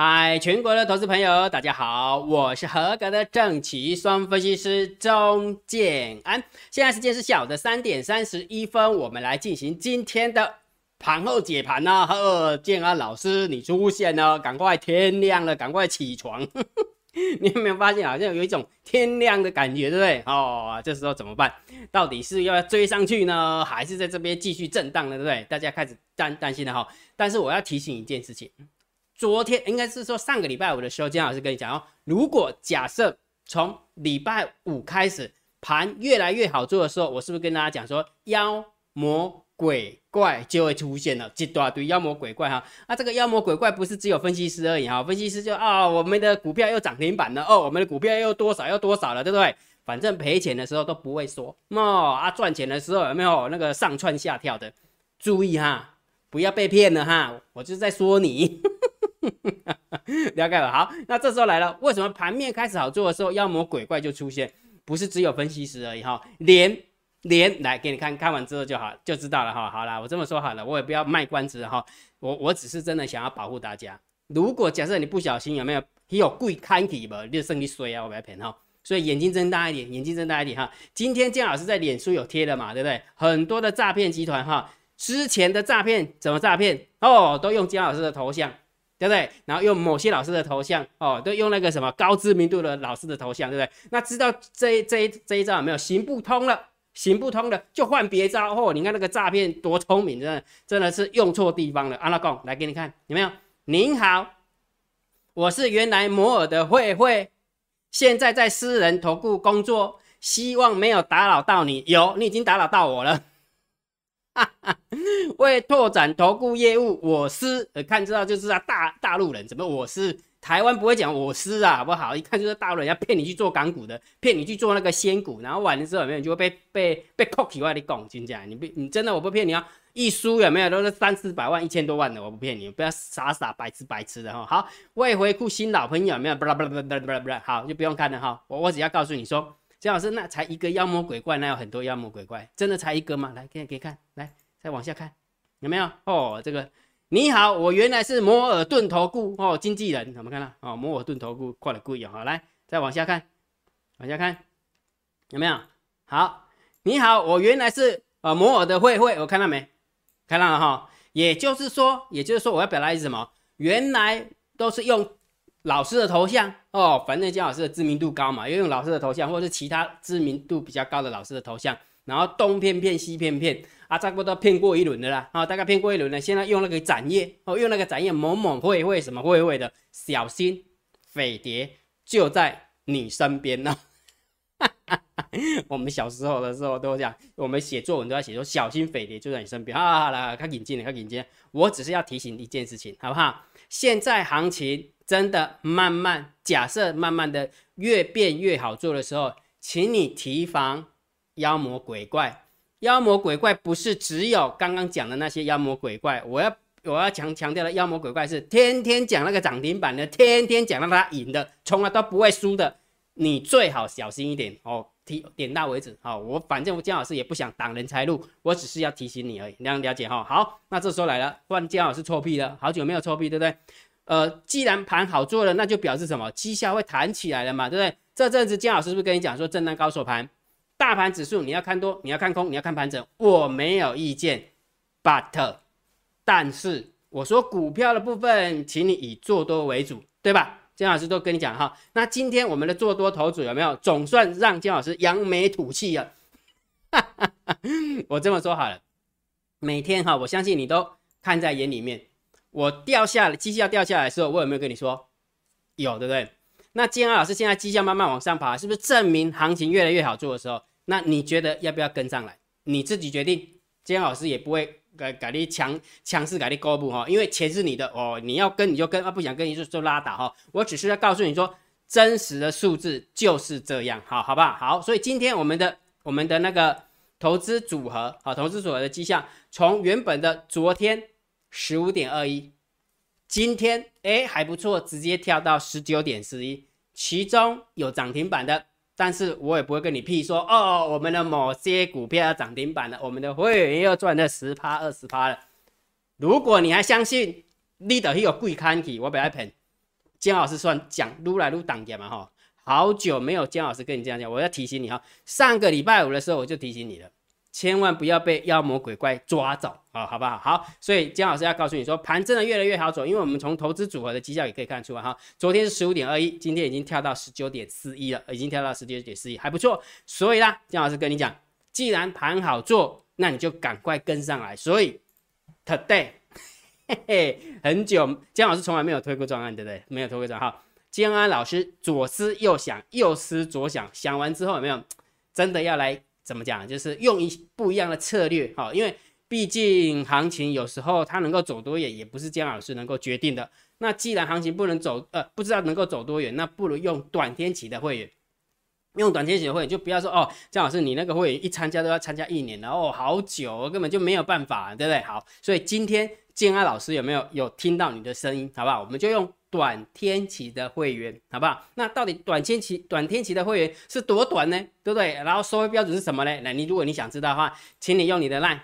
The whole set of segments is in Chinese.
嗨，全国的投资朋友，大家好，我是合格的正奇双分析师钟建安。现在时间是下午的三点三十一分，我们来进行今天的盘后解盘呢。呵，建安老师，你出现了，赶快天亮了，赶快起床。你有没有发现，好像有一种天亮的感觉，对不对？哦，这时候怎么办？到底是要追上去呢，还是在这边继续震荡呢？对不对？大家开始担担心了哈。但是我要提醒一件事情。昨天应该是说上个礼拜五的时候，金老师跟你讲哦，如果假设从礼拜五开始盘越来越好做的时候，我是不是跟大家讲说妖魔鬼怪就会出现了，一大堆妖魔鬼怪哈？那这个妖魔鬼怪不是只有分析师而已哈，分析师就啊，我们的股票又涨停板了哦，我们的股票又多少又多少了，对不对？反正赔钱的时候都不会说哦，啊赚钱的时候有没有那个上蹿下跳的？注意哈，不要被骗了哈，我就在说你。了解了，好，那这时候来了，为什么盘面开始好做的时候，妖魔鬼怪就出现？不是只有分析师而已哈，连连来给你看看完之后就好，就知道了哈。好了，我这么说好了，我也不要卖关子哈，我我只是真的想要保护大家。如果假设你不小心有没有你有贵看体吧，就剩你衰啊，我不要骗哈。所以眼睛睁大一点，眼睛睁大一点哈。今天姜老师在脸书有贴了嘛，对不对？很多的诈骗集团哈，之前的诈骗怎么诈骗哦，都用姜老师的头像。对不对？然后用某些老师的头像哦，都用那个什么高知名度的老师的头像，对不对？那知道这这这一招有没有行不通了？行不通了就换别招哦。你看那个诈骗多聪明，真的真的是用错地方了。阿拉贡来给你看有没有？您好，我是原来摩尔的慧慧，现在在私人投顾工作，希望没有打扰到你。有，你已经打扰到我了。为拓展投顾业务，我司呃看知道就是啊大大陆人怎么我司台湾不会讲我司啊好不好？一看就是大陆人要骗你去做港股的，骗你去做那个仙股，然后完了之后有没有就会被被被扣起外的拱金价？你不你真的我不骗你啊！一输有没有都是三四百万一千多万的，我不骗你，不要傻傻白痴白痴的哈。好，未回顾新老朋友有没有？不啦不啦不啦不啦不啦，好就不用看了哈。我我只要告诉你说。姜老师，那才一个妖魔鬼怪，那有很多妖魔鬼怪，真的才一个吗？来，给给看，来，再往下看，有没有？哦，这个你好，我原来是摩尔顿投顾哦，经纪人，怎么看到？哦，摩尔顿投顾挂了贵哦，好，来，再往下看，往下看，有没有？好，你好，我原来是呃摩尔的慧慧，我看到没？看到了哈，也就是说，也就是说，我要表达意思什么？原来都是用。老师的头像哦，反正姜老师的知名度高嘛，用老师的头像，或者是其他知名度比较高的老师的头像，然后东骗骗西骗骗，啊，差不多骗过一轮的啦，啊，大概骗过一轮了。现在用那个展页哦，用那个展页某某会会什么会会的，小心匪谍就在你身边呢。我们小时候的时候都这样，我们写作文都要写说小心匪谍就在你身边啊，来，看眼镜，看眼镜。我只是要提醒一件事情，好不好？现在行情。真的慢慢假设，慢慢的越变越好做的时候，请你提防妖魔鬼怪。妖魔鬼怪不是只有刚刚讲的那些妖魔鬼怪，我要我要强强调的妖魔鬼怪是天天讲那个涨停板的，天天讲让他赢的，从来都不会输的。你最好小心一点哦，提点到为止。好，我反正我姜老师也不想挡人财路，我只是要提醒你而已，你要了解哈。好，那这时候来了，换姜老师臭屁了，好久没有臭屁，对不对？呃，既然盘好做了，那就表示什么？绩效会弹起来了嘛，对不对？这阵子姜老师是不是跟你讲说，震荡高手盘，大盘指数你要看多，你要看空，你要看盘整，我没有意见。But，但是我说股票的部分，请你以做多为主，对吧？姜老师都跟你讲哈。那今天我们的做多头组有没有？总算让姜老师扬眉吐气了。我这么说好了，每天哈，我相信你都看在眼里面。我掉下来，绩效掉下来的时候，我有没有跟你说？有，对不对？那金安老师现在绩效慢慢往上爬，是不是证明行情越来越好做的时候？那你觉得要不要跟上来？你自己决定。金安老师也不会改改你强强势改你高步哈，因为钱是你的哦，你要跟你就跟，啊不想跟你就就拉倒哈。我只是要告诉你说，真实的数字就是这样，好好不好？好，所以今天我们的我们的那个投资组合，好，投资组合的绩效从原本的昨天。十五点二一，今天哎还不错，直接跳到十九点十一，其中有涨停板的，但是我也不会跟你屁说哦，我们的某些股票要涨停板了，我们的会员又赚了十趴二十趴了。如果你还相信，你的有贵看起，我不要骗，姜老师算讲撸来撸挡点嘛哈，好久没有姜老师跟你这样讲，我要提醒你哈，上个礼拜五的时候我就提醒你了。千万不要被妖魔鬼怪抓走啊，好不好？好，所以姜老师要告诉你说，盘真的越来越好走，因为我们从投资组合的绩效也可以看出来哈。昨天是十五点二一，今天已经跳到十九点四一了，已经跳到十九点四一，还不错。所以啦，姜老师跟你讲，既然盘好做，那你就赶快跟上来。所以 today，嘿嘿，很久姜老师从来没有推过专案，对不对？没有推过专案。姜安老师左思右想，右思左想，想完之后有没有真的要来？怎么讲？就是用一不一样的策略，哈，因为毕竟行情有时候它能够走多远，也不是姜老师能够决定的。那既然行情不能走，呃，不知道能够走多远，那不如用短天期的会员，用短天期的会员，就不要说哦，姜老师你那个会员一参加都要参加一年了，哦，好久，根本就没有办法，对不对？好，所以今天建安老师有没有有听到你的声音？好不好？我们就用。短天期的会员，好不好？那到底短天期、短天期的会员是多短呢？对不对？然后收费标准是什么呢？那你如果你想知道的话，请你用你的 line，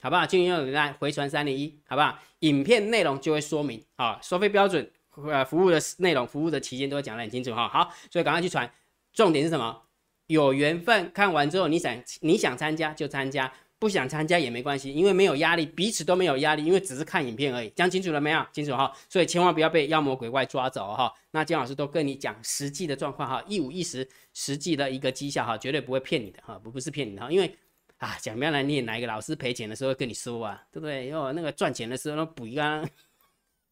好不好？请你用你的 line 回传三零一，好不好？影片内容就会说明啊，收费标准、呃，服务的内容、服务的期间都会讲得很清楚哈。好，所以赶快去传。重点是什么？有缘分，看完之后你想你想参加就参加。不想参加也没关系，因为没有压力，彼此都没有压力，因为只是看影片而已。讲清楚了没有？清楚哈，所以千万不要被妖魔鬼怪抓走哈。那姜老师都跟你讲实际的状况哈，一五一十，实际的一个绩效哈，绝对不会骗你的哈，不不是骗你的哈，因为啊，讲不要来念哪一个老师赔钱的时候跟你说啊，对不对？因那个赚钱的时候补一个，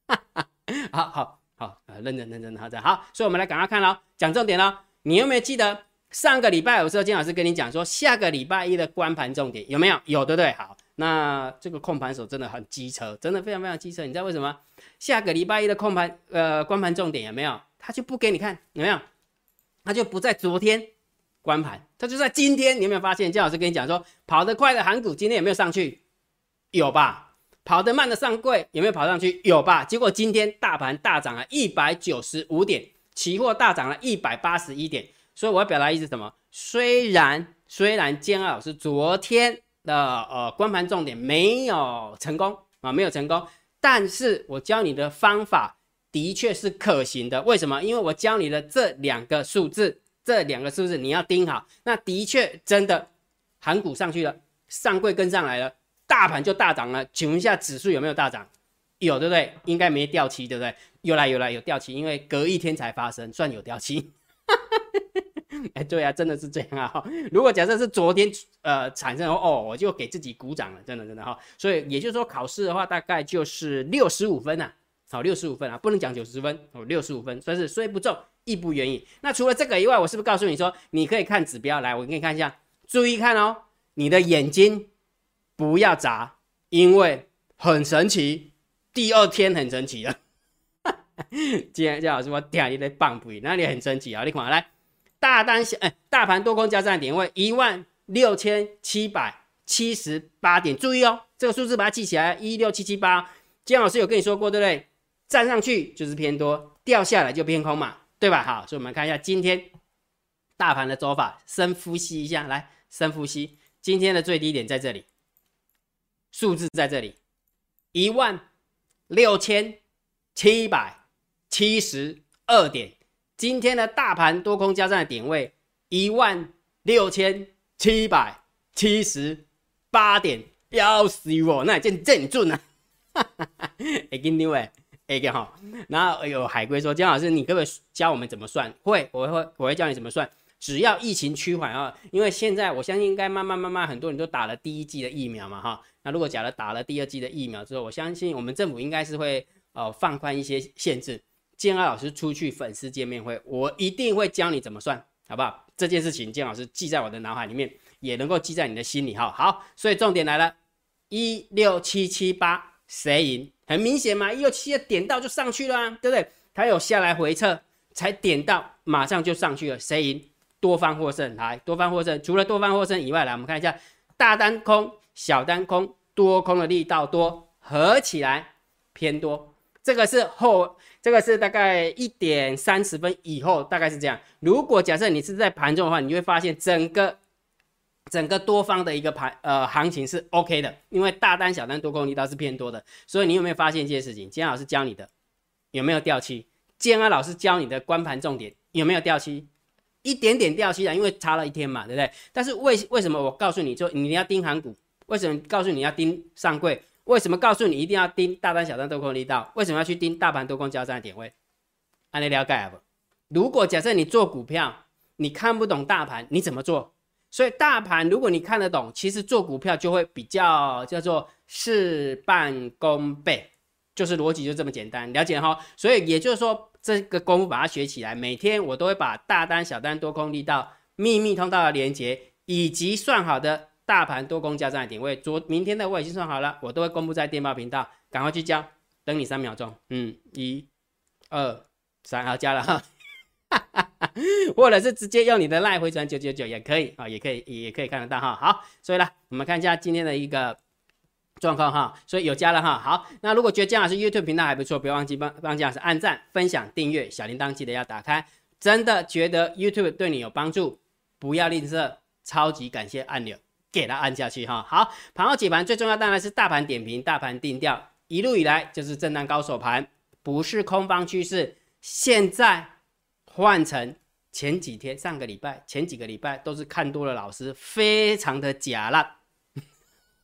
好好好，认真认真的好的好，所以我们来赶快看喽，讲重点喽，你有没有记得？上个礼拜有时候金老师跟你讲说，下个礼拜一的关盘重点有没有？有对不对？好，那这个控盘手真的很机车，真的非常非常机车。你知道为什么？下个礼拜一的控盘呃关盘重点有没有？他就不给你看有没有？他就不在昨天关盘，他就在今天。你有没有发现金老师跟你讲说，跑得快的韩股今天有没有上去？有吧？跑得慢的上柜有没有跑上去？有吧？结果今天大盘大涨了一百九十五点，期货大涨了一百八十一点。所以我要表达意思什么？虽然虽然建二老师昨天的呃关盘重点没有成功啊，没有成功，但是我教你的方法的确是可行的。为什么？因为我教你的这两个数字，这两个数字你要盯好。那的确真的，韩股上去了，上柜跟上来了，大盘就大涨了。请问一下，指数有没有大涨？有，对不对？应该没掉期，对不对？有来有来有掉期，因为隔一天才发生，算有掉期。哎，对啊，真的是这样啊！如果假设是昨天呃产生哦，我就给自己鼓掌了，真的真的哈。所以也就是说，考试的话大概就是六十五分呐，好，六十五分啊，不能讲九十分哦，六十五分，算是虽不中亦不远矣。那除了这个以外，我是不是告诉你说，你可以看指标来，我给你看一下，注意看哦，你的眼睛不要眨，因为很神奇，第二天很神奇了。今天姜老师我点你的棒笔，那里很神奇啊，你看来。大单小哎，大盘多空交战点位一万六千七百七十八点，注意哦，这个数字把它记起来，一六七七八。姜老师有跟你说过，对不对？站上去就是偏多，掉下来就偏空嘛，对吧？好，所以我们看一下今天大盘的走法，深呼吸一下，来，深呼吸。今天的最低点在这里，数字在这里，一万六千七百七十二点。今天的大盘多空交战的点位一万六千七百七十八点，要死我！那真正准啊！哎，给你喂，哎个哈，然后有海龟说：“姜老师，你可不可以教我们怎么算？”会，我会，我会教你怎么算。只要疫情趋缓啊，因为现在我相信应该慢慢慢慢很多人都打了第一剂的疫苗嘛哈。那如果假如打了第二剂的疫苗之后，我相信我们政府应该是会呃放宽一些限制。建安老师出去粉丝见面会，我一定会教你怎么算，好不好？这件事情建老师记在我的脑海里面，也能够记在你的心里哈。好，所以重点来了，一六七七八谁赢？很明显嘛，一六七点到就上去了，对不对？它有下来回撤，才点到马上就上去了，谁赢？多方获胜，来，多方获胜。除了多方获胜以外，来我们看一下大单空、小单空、多空的力道多，合起来偏多。这个是后，这个是大概一点三十分以后，大概是这样。如果假设你是在盘中的话，你会发现整个整个多方的一个盘呃行情是 OK 的，因为大单小单多空力道是偏多的。所以你有没有发现一件事情？今天老师教你的有没有掉期？建安老师教你的观盘重点有没有掉期？一点点掉期啊，因为差了一天嘛，对不对？但是为为什么我告诉你说你要盯韩股？为什么告诉你要盯上柜？为什么告诉你一定要盯大单、小单多空力道？为什么要去盯大盘多空交战的点位？按你了解不？如果假设你做股票，你看不懂大盘，你怎么做？所以大盘如果你看得懂，其实做股票就会比较叫做事半功倍，就是逻辑就这么简单，了解哈？所以也就是说，这个功夫把它学起来，每天我都会把大单、小单、多空力道、秘密通道的连接，以及算好的大盘多空交战的点位，昨明天的我已经算好了，我都会公布在电报频道，赶快去交，等你三秒钟，嗯，一、二、三，好加了哈。或者是直接用你的赖回传九九九也可以啊，也可以也可以看得到哈。好，所以呢，我们看一下今天的一个状况哈。所以有加了哈。好，那如果觉得姜老师 YouTube 频道还不错，不要忘记帮帮姜老师按赞、分享、订阅，小铃铛记得要打开。真的觉得 YouTube 对你有帮助，不要吝啬，超级感谢按钮给它按下去哈。好，盘后解盘最重要当然是大盘点评、大盘定调，一路以来就是震荡高手盘，不是空方趋势，现在。换成前几天、上个礼拜、前几个礼拜都是看多的老师，非常的假烂。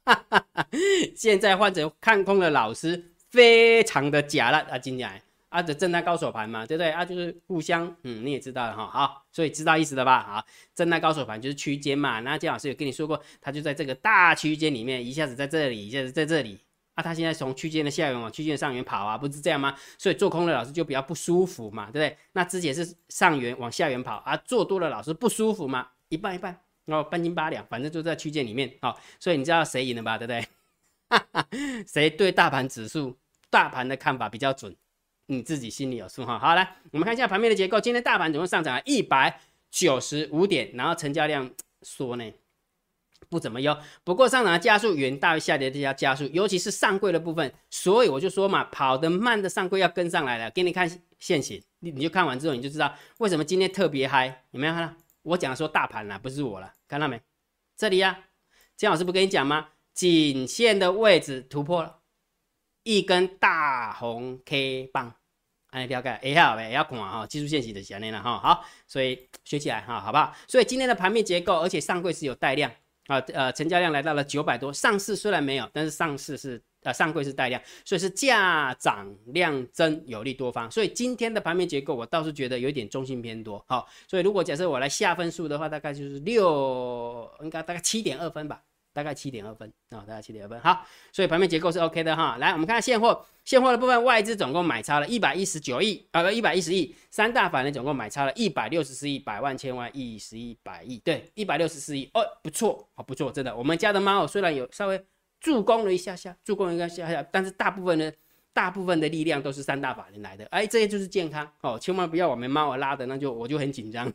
现在换成看空的老师，非常的假烂啊！今天啊，这震荡高手盘嘛，对不对啊？就是互相，嗯，你也知道了哈。好，所以知道意思了吧？好，震荡高手盘就是区间嘛。那姜老师有跟你说过，他就在这个大区间里面，一下子在这里，一下子在这里。啊，他现在从区间的下缘往区间的上缘跑啊，不是这样吗？所以做空的老师就比较不舒服嘛，对不对？那之前是上缘往下缘跑啊，做多的老师不舒服嘛，一半一半，然后半斤八两，反正就在区间里面啊。所以你知道谁赢了吧？对不对？哈 哈谁对大盘指数、大盘的看法比较准？你自己心里有数哈。好，来我们看一下盘面的结构，今天大盘总共上涨了一百九十五点，然后成交量缩呢？不怎么优，不过上涨的加速远大于下跌的加加速，尤其是上柜的部分，所以我就说嘛，跑得慢的上柜要跟上来了。给你看现形，你你就看完之后你就知道为什么今天特别嗨，有没有看到？我讲说大盘啦，不是我了，看到没？这里呀，姜老师不跟你讲吗？颈线的位置突破了，一根大红 K 棒，哎，了解，哎好呗，要看哈，技术线型的前面了哈，好，所以学起来哈，好不好？所以今天的盘面结构，而且上柜是有带量。啊，呃，成交量来到了九百多，上市虽然没有，但是上市是呃上柜是带量，所以是价涨量增有利多方，所以今天的盘面结构我倒是觉得有点中性偏多，好，所以如果假设我来下分数的话，大概就是六，应该大概七点二分吧。大概七点二分啊，大概七点二分。好，所以盘面结构是 OK 的哈。来，我们看现货，现货的部分，外资总共买超了一百一十九亿，啊不，一百一十亿。三大法人总共买超了一百六十四亿，百万、千万、亿、十亿、百亿，对，一百六十四亿。哦，不错，好不错，真的。我们家的猫虽然有稍微助攻了一下下，助攻一下下下，但是大部分呢，大部分的力量都是三大法人来的。哎，这些就是健康哦，千万不要我们猫儿拉的，那就我就很紧张。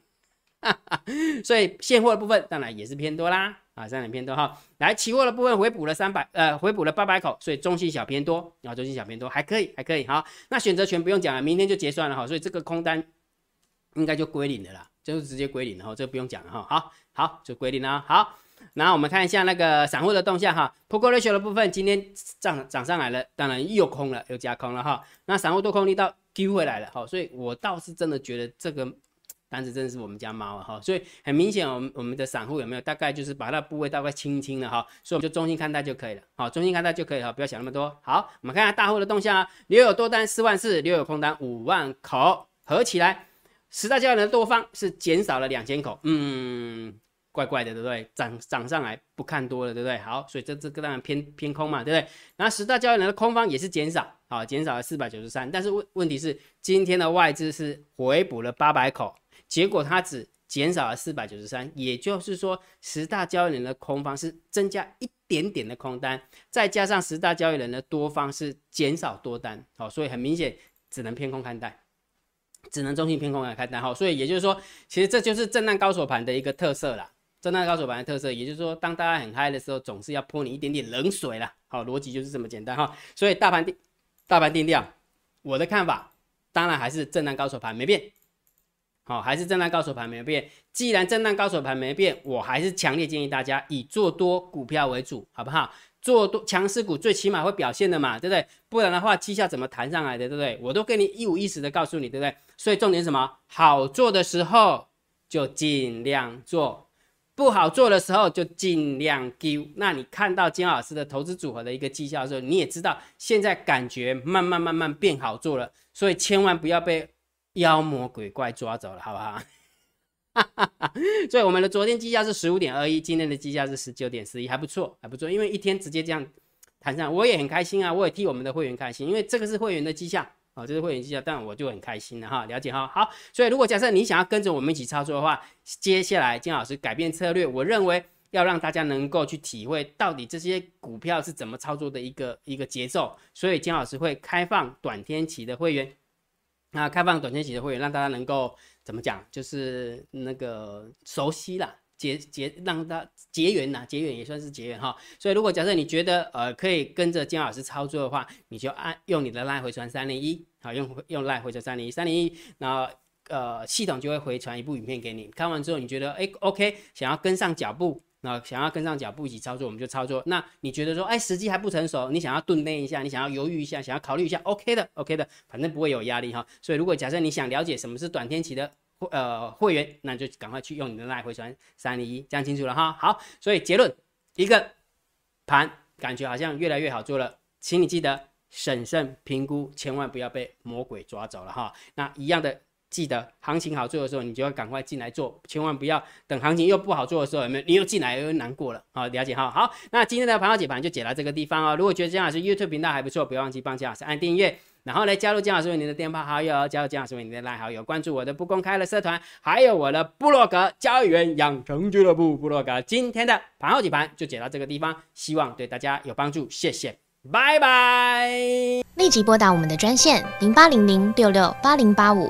所以现货的部分当然也是偏多啦。啊，三点偏多哈，来期货的部分回补了三百，呃，回补了八百口，所以中性小偏多，啊，中性小偏多还可以，还可以，好，那选择权不用讲了，明天就结算了哈，所以这个空单应该就归零的啦，就是直接归零，然后这不用讲了哈，好，好，就归零了，好，然后我们看一下那个散户的动向哈，Put Ratio 的部分今天涨涨上来了，当然又空了，又加空了哈，那散户多空力道丢回来了，哈，所以我倒是真的觉得这个。单子真的是我们家猫啊哈，所以很明显，我们我们的散户有没有大概就是把那部位大概清清了哈，所以我们就中心看待就可以了，好，中心看待就可以了，不要想那么多。好，我们看下大户的动向啊，留有多单四万四，留有空单五万口，合起来十大交易人的多方是减少了两千口，嗯，怪怪的，对不对？涨涨上来不看多了，对不对？好，所以这这个当然偏偏空嘛，对不对？然后十大交易人的空方也是减少，好，减少了四百九十三，但是问问题是今天的外资是回补了八百口。结果它只减少了四百九十三，也就是说十大交易人的空方是增加一点点的空单，再加上十大交易人的多方是减少多单，好，所以很明显只能偏空看待，只能中性偏空来看待，好，所以也就是说，其实这就是震荡高手盘的一个特色啦，震荡高手盘的特色，也就是说，当大家很嗨的时候，总是要泼你一点点冷水啦，好，逻辑就是这么简单哈，所以大盘定大盘定调，我的看法当然还是震荡高手盘没变。好，还是震荡高手盘没变。既然震荡高手盘没变，我还是强烈建议大家以做多股票为主，好不好？做多强势股最起码会表现的嘛，对不对？不然的话，绩效怎么弹上来的，对不对？我都跟你一五一十的告诉你，对不对？所以重点什么？好做的时候就尽量做，不好做的时候就尽量丢。那你看到金老师的投资组合的一个绩效的时候，你也知道现在感觉慢慢慢慢变好做了，所以千万不要被妖魔鬼怪抓走了，好不好？所以我们的昨天绩效是十五点二一，今天的绩效是十九点四一，还不错，还不错。因为一天直接这样谈上，我也很开心啊，我也替我们的会员开心，因为这个是会员的绩效啊，这是会员绩效，但我就很开心了哈，了解哈。好，所以如果假设你想要跟着我们一起操作的话，接下来金老师改变策略，我认为要让大家能够去体会到底这些股票是怎么操作的一个一个节奏，所以金老师会开放短天期的会员，那开放短天期的会员，让大家能够。怎么讲？就是那个熟悉啦，结结让他结缘呐，结缘也算是结缘哈。所以如果假设你觉得呃可以跟着金老师操作的话，你就按用你的赖回传三零一，好用用赖回传三零一三零一，然后呃系统就会回传一部影片给你。看完之后你觉得哎 OK，想要跟上脚步。那想要跟上脚步一起操作，我们就操作。那你觉得说，哎，时机还不成熟，你想要顿练一下，你想要犹豫一下，想要考虑一下，OK 的，OK 的，反正不会有压力哈。所以如果假设你想了解什么是短天期的会呃会员，那就赶快去用你的赖回传三零一，讲清楚了哈。好，所以结论一个盘感觉好像越来越好做了，请你记得审慎评估，千万不要被魔鬼抓走了哈。那一样的。记得行情好做的时候，你就要赶快进来做，千万不要等行情又不好做的时候，有没有？你又进来又难过了。好，了解哈。好，那今天的盘号解盘就解到这个地方哦。如果觉得姜老师 YouTube 频道还不错，不要忘记帮姜老师按订阅，然后来加入姜老师为您的电话好友，加入姜老师为您的赖好友，关注我的不公开的社团，还有我的部落格交易员养成俱乐部部落格。今天的盘号解盘就解到这个地方，希望对大家有帮助，谢谢，拜拜。立即拨打我们的专线零八零零六六八零八五。